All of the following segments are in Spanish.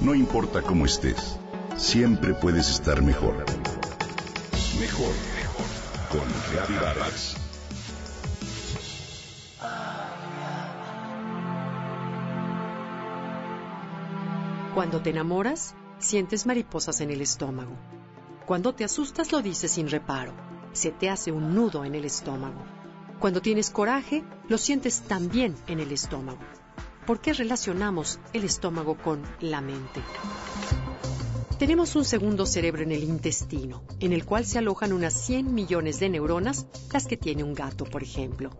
No importa cómo estés, siempre puedes estar mejor. Mejor, mejor. Con Reavivadas. Cuando te enamoras, sientes mariposas en el estómago. Cuando te asustas lo dices sin reparo. Se te hace un nudo en el estómago. Cuando tienes coraje, lo sientes también en el estómago. ¿Por qué relacionamos el estómago con la mente? Tenemos un segundo cerebro en el intestino, en el cual se alojan unas 100 millones de neuronas, las que tiene un gato, por ejemplo.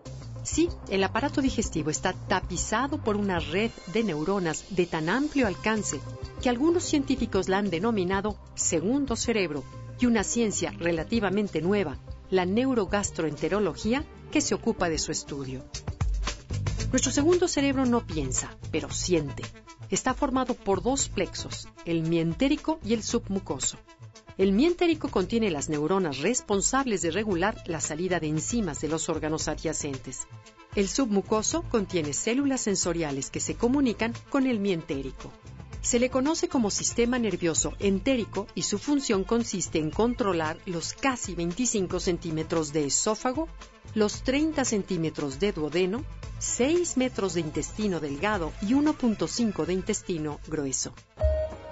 Sí, el aparato digestivo está tapizado por una red de neuronas de tan amplio alcance que algunos científicos la han denominado segundo cerebro y una ciencia relativamente nueva, la neurogastroenterología, que se ocupa de su estudio. Nuestro segundo cerebro no piensa, pero siente. Está formado por dos plexos, el mientérico y el submucoso. El mientérico contiene las neuronas responsables de regular la salida de enzimas de los órganos adyacentes. El submucoso contiene células sensoriales que se comunican con el mientérico. Se le conoce como sistema nervioso entérico y su función consiste en controlar los casi 25 centímetros de esófago, los 30 centímetros de duodeno, 6 metros de intestino delgado y 1.5 de intestino grueso.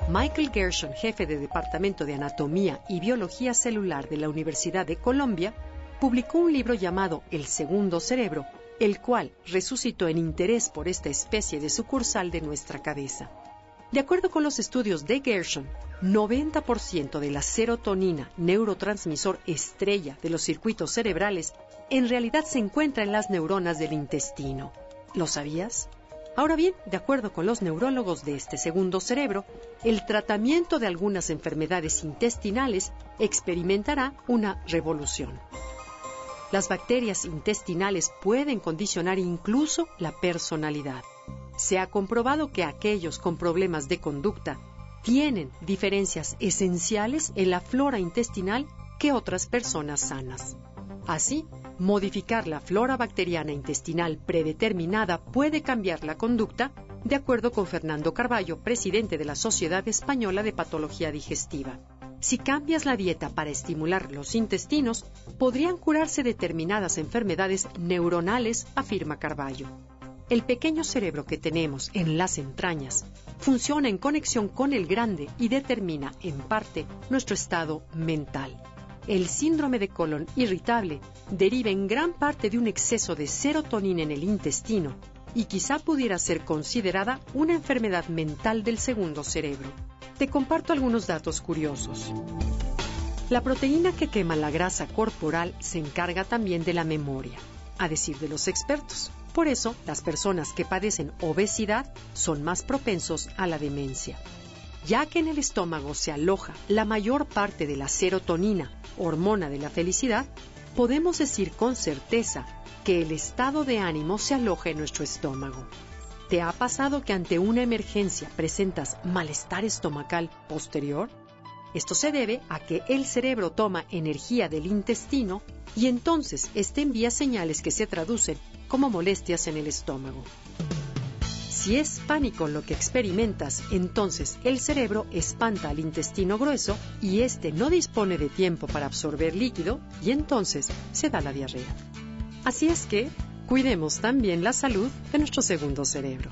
Michael Gershon, jefe de Departamento de Anatomía y Biología Celular de la Universidad de Colombia, publicó un libro llamado El Segundo Cerebro, el cual resucitó en interés por esta especie de sucursal de nuestra cabeza. De acuerdo con los estudios de Gershon, 90% de la serotonina, neurotransmisor estrella de los circuitos cerebrales, en realidad se encuentra en las neuronas del intestino. ¿Lo sabías? Ahora bien, de acuerdo con los neurólogos de este segundo cerebro, el tratamiento de algunas enfermedades intestinales experimentará una revolución. Las bacterias intestinales pueden condicionar incluso la personalidad se ha comprobado que aquellos con problemas de conducta tienen diferencias esenciales en la flora intestinal que otras personas sanas. Así, modificar la flora bacteriana intestinal predeterminada puede cambiar la conducta, de acuerdo con Fernando Carballo, presidente de la Sociedad Española de Patología Digestiva. Si cambias la dieta para estimular los intestinos, podrían curarse determinadas enfermedades neuronales, afirma Carballo. El pequeño cerebro que tenemos en las entrañas funciona en conexión con el grande y determina, en parte, nuestro estado mental. El síndrome de colon irritable deriva en gran parte de un exceso de serotonina en el intestino y quizá pudiera ser considerada una enfermedad mental del segundo cerebro. Te comparto algunos datos curiosos. La proteína que quema la grasa corporal se encarga también de la memoria, a decir de los expertos. Por eso, las personas que padecen obesidad son más propensos a la demencia. Ya que en el estómago se aloja la mayor parte de la serotonina, hormona de la felicidad, podemos decir con certeza que el estado de ánimo se aloja en nuestro estómago. ¿Te ha pasado que ante una emergencia presentas malestar estomacal posterior? Esto se debe a que el cerebro toma energía del intestino y entonces este envía señales que se traducen como molestias en el estómago. Si es pánico lo que experimentas, entonces el cerebro espanta al intestino grueso y éste no dispone de tiempo para absorber líquido y entonces se da la diarrea. Así es que cuidemos también la salud de nuestro segundo cerebro.